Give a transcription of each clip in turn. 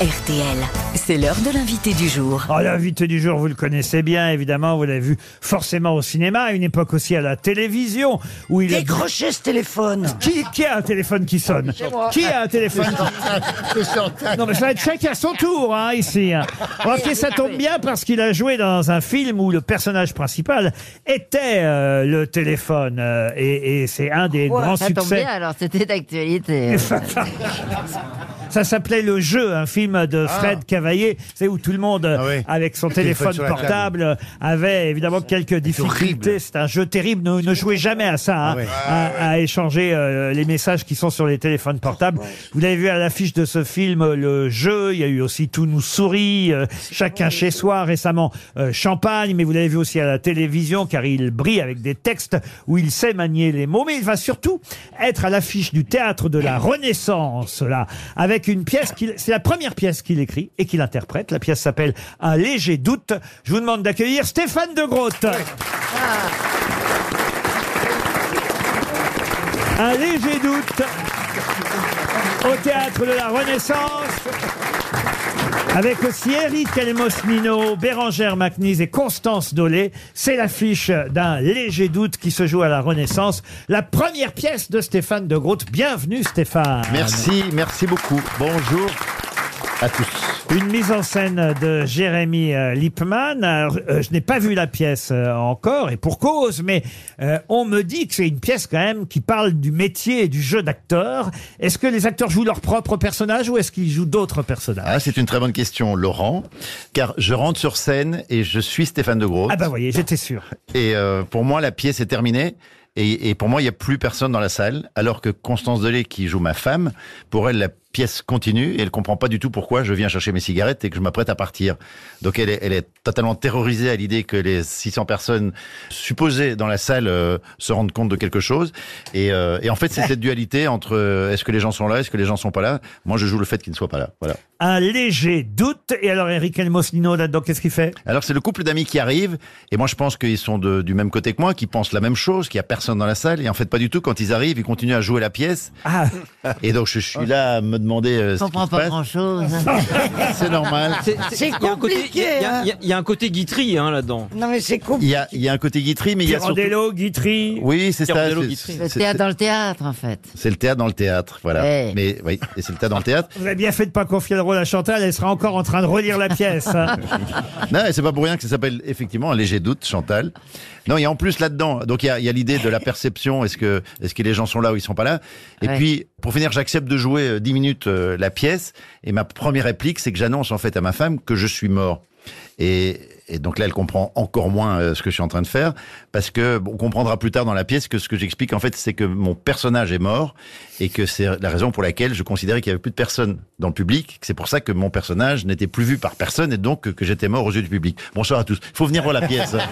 RTL, c'est l'heure de l'invité du jour. Oh, l'invité du jour, vous le connaissez bien, évidemment, vous l'avez vu forcément au cinéma, à une époque aussi à la télévision, où il a... Décrochez ce téléphone Qui, qui a un téléphone qui sonne Qui a un téléphone Non, mais ça va être chacun à son tour, hein, ici. hein. Remarquez, ça tombe bien parce qu'il a joué dans un film où le personnage principal était euh, le téléphone. euh, et et c'est un des grands Ça tombe succès. bien, alors c'était d'actualité. Ça s'appelait Le Jeu, un film de Fred Cavaillé, c'est où tout le monde, Ah oui. avec son téléphone téléphone sur la portable, avait évidemment quelques difficultés. C'est un jeu terrible. Ne, ne jouez jamais à ça, hein, Ah ouais. à, à échanger euh, les messages qui sont sur les téléphones portables. Vous l'avez vu à l'affiche de ce film, euh, Le Jeu. Il y a eu aussi Tout nous sourit, euh, Chacun chez soi, récemment euh, Champagne. Mais vous l'avez vu aussi à la télévision, car il brille avec des textes où il sait manier les mots. Mais il va surtout être à l'affiche du théâtre de la Renaissance, là, avec une pièce qu'il, c'est la première pièce qu'il écrit et qu'il interprète. La pièce s'appelle Un léger doute. Je vous demande d'accueillir Stéphane de Groot. Un léger doute au théâtre de la Renaissance. Avec aussi Eric Elmosnino, Bérangère Macnise et Constance Dolé. C'est l'affiche d'un léger doute qui se joue à la Renaissance. La première pièce de Stéphane de Groot. Bienvenue Stéphane. Merci, merci beaucoup. Bonjour à tous. Une mise en scène de Jérémy euh. Alors, euh, je n'ai pas vu la pièce euh, encore, et pour cause, mais euh, on me dit que c'est une pièce quand même qui parle du métier et du jeu d'acteur. Est-ce que les acteurs jouent leur propre personnage ou est-ce qu'ils jouent d'autres personnages? Ah, c'est une très bonne question, Laurent, car je rentre sur scène et je suis Stéphane de Gros. Ah bah voyez, j'étais sûr. Et euh, pour moi, la pièce est terminée. Et, et pour moi, il n'y a plus personne dans la salle, alors que Constance Delay, qui joue ma femme, pour elle, la pièce continue et elle comprend pas du tout pourquoi je viens chercher mes cigarettes et que je m'apprête à partir. Donc elle est, elle est totalement terrorisée à l'idée que les 600 personnes supposées dans la salle euh, se rendent compte de quelque chose. Et, euh, et en fait, c'est cette dualité entre euh, est-ce que les gens sont là, est-ce que les gens sont pas là? Moi, je joue le fait qu'ils ne soient pas là. Voilà. Un léger doute. Et alors Eric Elmosnino là-dedans, qu'est-ce qu'il fait? Alors c'est le couple d'amis qui arrive, et moi je pense qu'ils sont de- du même côté que moi, qui pensent la même chose, qu'il y a personne dans la salle, et en fait pas du tout. Quand ils arrivent, ils continuent à jouer la pièce, Ah, et donc je suis là à me demander euh, Je ce qui comprends se pas passe. grand chose. C'est normal. C'est Il y a un côté, il y compliqué, a- il y a- hein. il y a- il y a un côté guitry hein, là-dedans. Non mais c'est Il compliqué. y a, il y a un côté guitry, mais il y a surtout... Pirandello, Guitry. Oui, c'est ça. Pirandello c'est- Guitry. Le c'est- théâtre dans le théâtre, en fait. C'est le théâtre dans le théâtre, voilà. Ouais. Mais oui, et c'est le théâtre dans le théâtre. Vous avez bien fait de pas confier le rôle à Chantal, elle sera encore en train de relire la pièce. hein. Non, et c'est pas pour rien que ça s'appelle effectivement un léger doute, Chantal. Non, il y a en plus là-dedans, donc il y a, il y a l'idée de la perception. Est-ce que, est-ce que les gens sont là ou ils sont pas là? Et Ouais. puis, pour finir, j'accepte de jouer euh, 10 minutes euh, la pièce. Et ma première réplique, c'est que j'annonce en fait à ma femme que je suis mort. Et, et donc là, elle comprend encore moins euh, ce que je suis en train de faire, parce que on comprendra plus tard dans la pièce que ce que j'explique en fait, c'est que mon personnage est mort et que c'est la raison pour laquelle je considérais qu'il y avait plus de personnes dans le public. que C'est pour ça que mon personnage n'était plus vu par personne et donc que, que j'étais mort aux yeux du public. Bonsoir à tous. Il faut venir voir la pièce.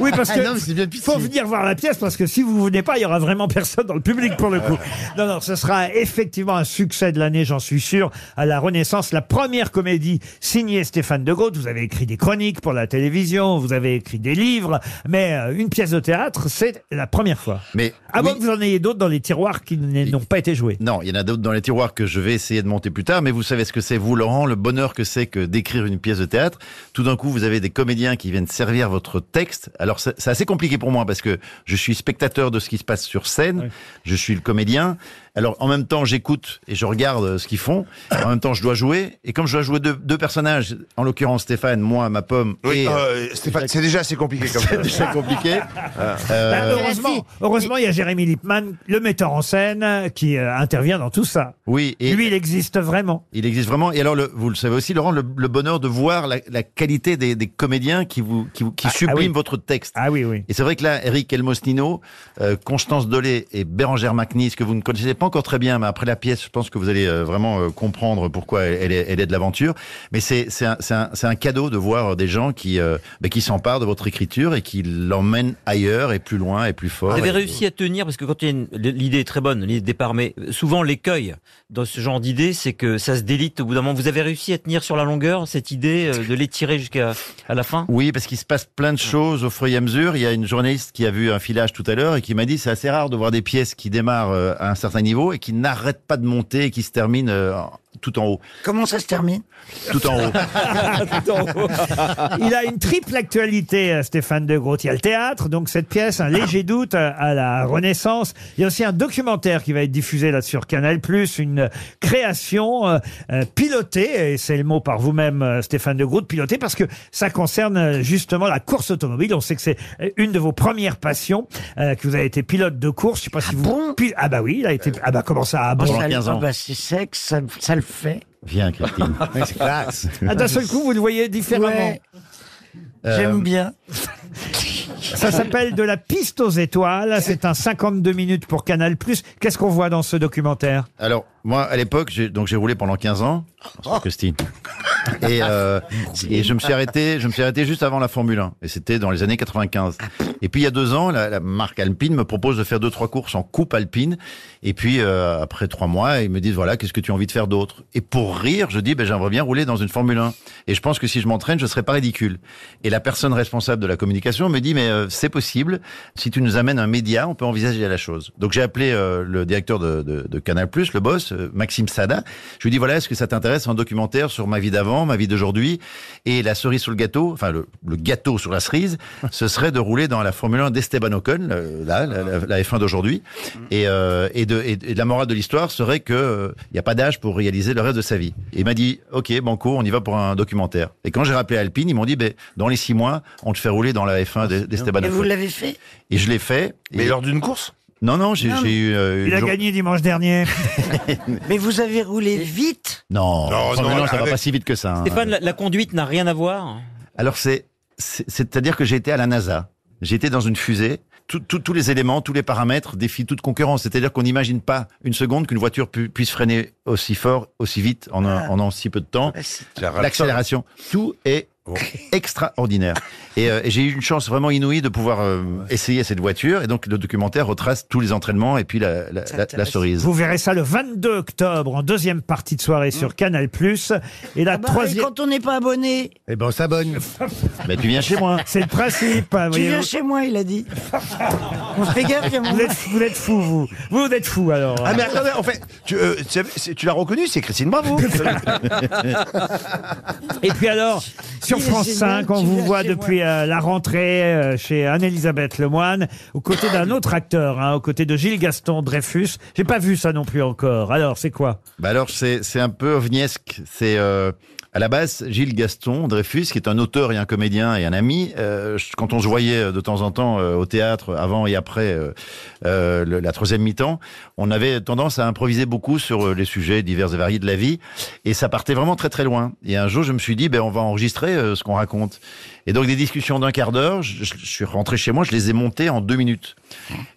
Oui, parce que Ah non, mais c'est bien faut venir voir la pièce parce que si vous venez pas, il y aura vraiment personne dans le public pour le coup. Non, non, ce sera effectivement un succès de l'année, j'en suis sûr. À la Renaissance, la première comédie signée Stéphane de Groot. Vous avez écrit des chroniques pour la télévision, vous avez écrit des livres, mais euh, une pièce de théâtre, c'est la première fois. Mais À moins oui. que vous en ayez d'autres dans les tiroirs qui n- n'ont pas été joués. Non, il y en a d'autres dans les tiroirs que je vais essayer de monter plus tard, mais vous savez ce que c'est, vous, Laurent, le bonheur que c'est que d'écrire une pièce de théâtre. Tout d'un coup, vous avez des comédiens qui viennent servir votre texte. Alors, c'est c'est assez compliqué pour moi parce que je suis spectateur de ce qui se passe sur scène, je suis le comédien. Alors, en même temps, j'écoute et je regarde euh, ce qu'ils font. En même temps, je dois jouer. Et comme je dois jouer deux, deux personnages, en l'occurrence Stéphane, moi, ma pomme, Oui, et... euh, Stéphane, c'est déjà assez compliqué c'est déjà compliqué. Bah, Euh, heureusement, heureusement, il y a Jérémy Lippmann, le metteur en scène, qui euh, intervient dans tout ça. oui, et... Lui, il existe vraiment. Il existe vraiment. Et alors, le, vous le savez aussi, Laurent, le, le bonheur de voir la, la qualité des, des comédiens qui vous qui, vous- qui Ah, subliment ah oui. votre texte. Ah oui, oui. Et c'est vrai que là, Eric Elmosnino, euh, Constance Dolé et Bérangère Macnis, que vous ne connaissez pas encore très bien, mais après la pièce, je pense que vous allez euh, vraiment euh, comprendre pourquoi elle, est, elle est de l'aventure. Mais c'est un, cadeau de voir des gens qui euh, bah, qui s'emparent de votre écriture et qui l'emmènent ailleurs et plus loin et plus fort. Vous avez Et- réussi à tenir, parce que quand l'idée est très bonne, l'idée de départ, mais souvent l'écueil dans ce genre d'idée, c'est que ça se délite au bout d'un moment. Vous avez réussi à tenir sur la longueur cette idée, euh, de l'étirer jusqu'à à la fin? Oui, parce qu'il se passe plein de choses au fur et à mesure. Il y a une journaliste qui a vu un filage tout à l'heure et qui m'a dit c'est assez rare de voir des pièces qui démarrent euh, à un certain niveau et qui n'arrêtent pas de monter et qui se terminent euh, tout en haut. Comment ça se termine Tout en haut. Il a une triple actualité, euh, Stéphane de Groot. Il y a le théâtre, donc cette pièce, un léger doute euh, à la Renaissance. Il y a aussi un documentaire qui va être diffusé là sur Canal+, une création euh, euh, pilotée, et c'est le mot par vous-même, euh, Stéphane de Groot, pilotée parce que ça concerne euh, justement la course automobile. On sait que c'est euh, une de vos premières passions, euh, que vous avez été pilote de course. Je sais pas si vous... bon? Pi- Ah bah oui, il a été... Ah bah comment ça Ah bon? Pendant ça, 15 ans. ah bah, C'est sec, ça, ça le fait. Viens, Christine. C'est classe. Ah, d'un seul coup, vous le voyez différemment. Ouais, Euh, J'aime bien. Ça s'appelle De la piste aux étoiles. C'est un 52 minutes pour Canal+. Qu'est-ce qu'on voit dans ce documentaire? Alors, moi, à l'époque, j'ai, donc j'ai roulé pendant 15 ans, sur Christine. Et, euh, et je me suis arrêté, je me suis arrêté juste avant la Formule 1. Et c'était dans les années 95. Et puis, il y a deux ans, la, la marque Alpine me propose de faire deux, trois courses en coupe alpine. Et puis, euh, après trois mois, ils me disent, voilà, qu'est-ce que tu as envie de faire d'autre? Et pour rire, je dis, ben, j'aimerais bien rouler dans une Formule 1. Et je pense que si je m'entraîne, je serais pas ridicule. Et la personne responsable de la communication me dit, mais euh, c'est possible. Si tu nous amènes un média, on peut envisager la chose. Donc, j'ai appelé euh, le directeur de, de, de Canal+, le boss, euh, Maxime Sada. Je lui dis, voilà, est-ce que ça t'intéresse un documentaire sur ma vie d'avant, ma vie d'aujourd'hui et la cerise sur le gâteau, enfin le, le gâteau sur la cerise, ce serait de rouler dans la Formule 1 d'Esteban Ocon, euh, là, la, la- la F1 d'aujourd'hui. Et, euh, et, de, et, et la morale de l'histoire serait que il n'y a pas d'âge pour réaliser le reste de sa vie. Et il m'a dit, ok, banco, on y va pour un documentaire. Et quand j'ai rappelé Alpine, ils m'ont dit, ben, dans les six mois, on te fait rouler dans la F1 d'E- d'Esteban Et vous Ocon. l'avez fait? Et je l'ai fait. Mais Et- lors d'une course? Non, non, j'ai eu... euh, Il a jour- gagné dimanche dernier. Mais vous avez roulé vite Non, Non, enfin, non, ça va avec- pas si vite que ça. hein. Stéphane, la, la conduite n'a rien à voir. Alors c'est, c'est- c'est-à-dire que j'ai été à la NASA. J'ai été dans une fusée. Tout- tout- tous les éléments, tous les paramètres défient toute concurrence. C'est-à-dire qu'on n'imagine pas une seconde qu'une voiture pu- puisse freiner aussi fort, aussi vite, en, un- en, en si peu de temps. Un raptor. L'accélération, tout est extraordinaire. Et, euh, et j'ai eu une chance vraiment inouïe de pouvoir euh, essayer cette voiture. Et donc le documentaire retrace tous les entraînements et puis la, la, la- la cerise. Vous verrez ça le 22 octobre en deuxième partie de soirée sur Canal+. Et la Ah bah, et troisième... quand on n'est pas abonné, Eh ben, on s'abonne. Mais tu viens chez moi. C'est le principe. hein, tu viens chez moi, il a dit. on fait gaffe. Vous êtes, vous êtes fou, vous. Vous êtes fou, alors. Ah, mais attendez, en fait, tu, euh, tu l'as reconnu, c'est Christine Bravo. Et puis alors, sur Est France génial, 5, on vous voit depuis euh, la rentrée euh, chez Anne-Elisabeth Lemoine, aux côtés d'un autre acteur, hein, aux côtés de Gilles Gaston Dreyfus. J'ai pas vu ça non plus encore. Alors, c'est quoi? Bah alors c'est c'est un peu ovniesque. C'est euh, à la base Gilles Gaston Dreyfus, qui est un auteur et un comédien et un ami. Euh, quand on se voyait de temps en temps euh, au théâtre, avant et après euh, euh, la troisième mi-temps, on avait tendance à improviser beaucoup sur euh, les sujets divers et variés de la vie, et ça partait vraiment très très loin. Et un jour, je me suis dit, ben on va enregistrer euh, ce qu'on raconte. Et donc des discussions d'un quart d'heure, je, suis rentré chez moi, je les ai montées en deux minutes.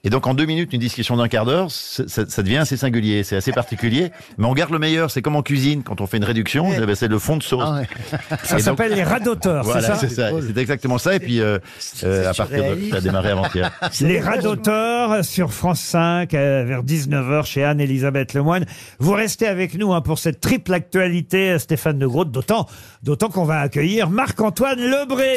Et donc en deux minutes, une discussion d'un quart d'heure, ça, ça devient assez singulier, c'est assez particulier. Mais on garde le meilleur. C'est comme en cuisine, quand on fait une réduction, c'est le fond de sauce. Ça Et donc- s'appelle les rats d'auteur, c'est Voilà, ça c'est ça. C'est exactement ça. Et puis euh, euh, à partir de, ça a démarré avant-hier. Les rats d'auteur sur France 5 euh, vers 19h chez Anne-Elisabeth Lemoine. Vous restez avec nous hein, pour cette triple actualité, Stéphane de d'autant, d'autant qu'on va accueillir Marc-Antoine Lebré